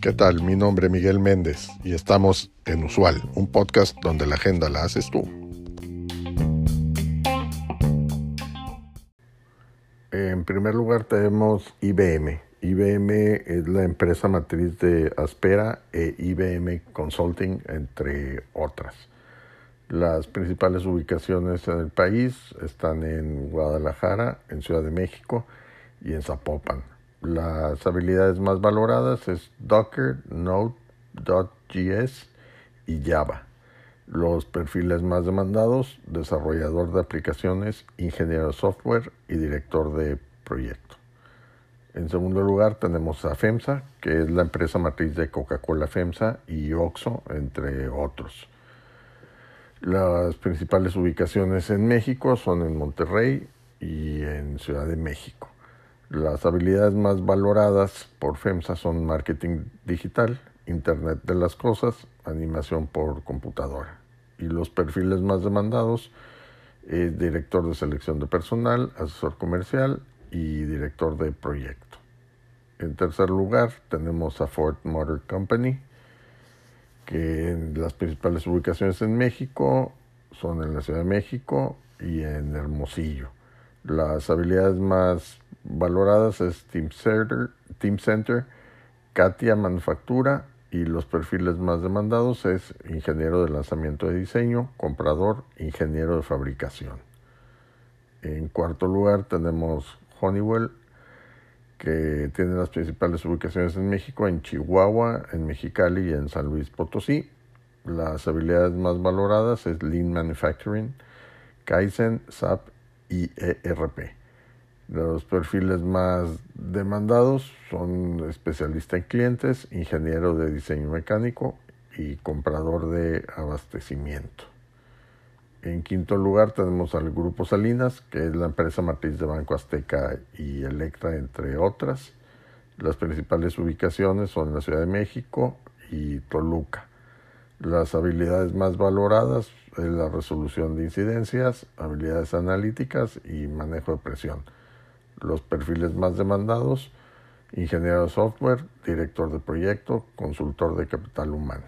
¿Qué tal? Mi nombre es Miguel Méndez y estamos en Usual, un podcast donde la agenda la haces tú. En primer lugar tenemos IBM. IBM es la empresa matriz de Aspera e IBM Consulting, entre otras. Las principales ubicaciones en el país están en Guadalajara, en Ciudad de México y en Zapopan. Las habilidades más valoradas es Docker, Node.js y Java. Los perfiles más demandados, desarrollador de aplicaciones, ingeniero de software y director de proyecto. En segundo lugar tenemos a FEMSA, que es la empresa matriz de Coca-Cola FEMSA y OXO, entre otros. Las principales ubicaciones en México son en Monterrey y en Ciudad de México. Las habilidades más valoradas por FEMSA son marketing digital, Internet de las Cosas, animación por computadora. Y los perfiles más demandados es director de selección de personal, asesor comercial y director de proyecto. En tercer lugar tenemos a Ford Motor Company, que en las principales ubicaciones en México son en la Ciudad de México y en Hermosillo. Las habilidades más valoradas es Team Center, Team Center, Katia Manufactura y los perfiles más demandados es ingeniero de lanzamiento de diseño, comprador, ingeniero de fabricación. En cuarto lugar tenemos Honeywell que tiene las principales ubicaciones en México, en Chihuahua, en Mexicali y en San Luis Potosí. Las habilidades más valoradas es Lean Manufacturing, Kaizen, SAP y ERP. Los perfiles más demandados son especialista en clientes, ingeniero de diseño mecánico y comprador de abastecimiento. En quinto lugar tenemos al Grupo Salinas, que es la empresa matriz de Banco Azteca y Electra, entre otras. Las principales ubicaciones son la Ciudad de México y Toluca. Las habilidades más valoradas es la resolución de incidencias, habilidades analíticas y manejo de presión. Los perfiles más demandados, ingeniero de software, director de proyecto, consultor de capital humano.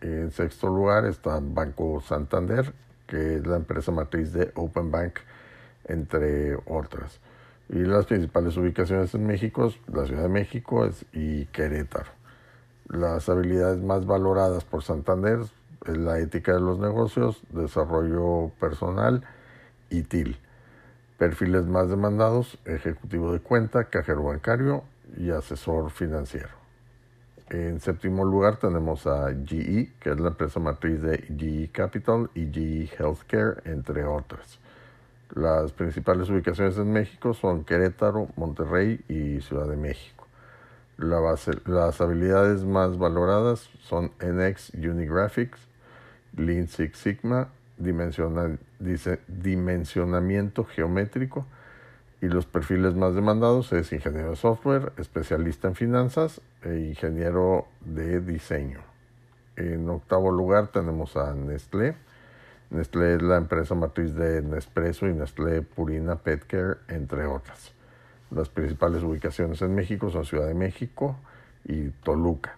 En sexto lugar está Banco Santander, que es la empresa matriz de Open Bank, entre otras. Y las principales ubicaciones en México, la Ciudad de México y Querétaro. Las habilidades más valoradas por Santander es la ética de los negocios, desarrollo personal y TIL. Perfiles más demandados, ejecutivo de cuenta, cajero bancario y asesor financiero. En séptimo lugar tenemos a GE, que es la empresa matriz de GE Capital y GE Healthcare, entre otras. Las principales ubicaciones en México son Querétaro, Monterrey y Ciudad de México. las habilidades más valoradas son NX Unigraphics, Lean Six Sigma, dimensionamiento geométrico, y los perfiles más demandados es ingeniero de software, especialista en finanzas e ingeniero de diseño. En octavo lugar tenemos a Nestlé. Nestlé es la empresa matriz de Nespresso y Nestlé Purina Petcare, entre otras. Las principales ubicaciones en México son Ciudad de México y Toluca.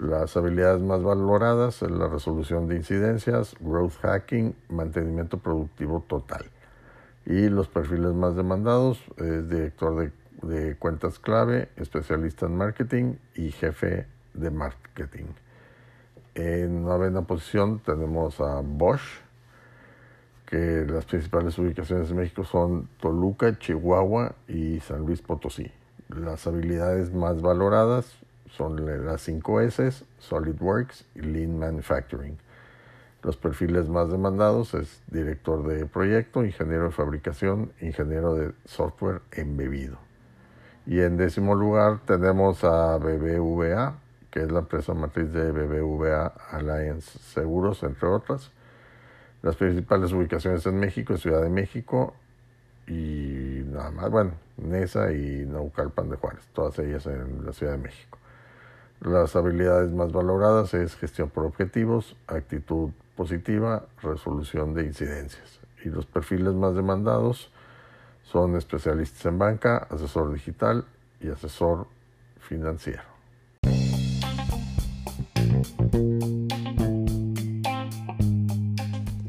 Las habilidades más valoradas la resolución de incidencias, growth hacking, mantenimiento productivo total. Y los perfiles más demandados es director de, cuentas clave, especialista en marketing y jefe de marketing. En novena posición tenemos a Bosch, que las principales ubicaciones de México son Toluca, Chihuahua y San Luis Potosí. Las habilidades más valoradas son las 5 S, SolidWorks y Lean Manufacturing. Los perfiles más demandados es director de proyecto, ingeniero de fabricación, ingeniero de software embebido. Y en décimo lugar tenemos a BBVA, que es la empresa matriz de BBVA Alliance Seguros, entre otras. Las principales ubicaciones en México, Ciudad de México y nada más, bueno, Nesa y Naucalpan de Juárez, todas ellas en la Ciudad de México. Las habilidades más valoradas es gestión por objetivos, actitud positiva, resolución de incidencias. Y los perfiles más demandados Son especialistas en banca, asesor digital y asesor financiero.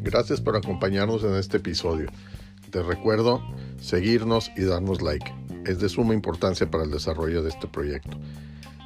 Gracias por acompañarnos en este episodio. Te recuerdo seguirnos y darnos like. Es de suma importancia para el desarrollo de este proyecto.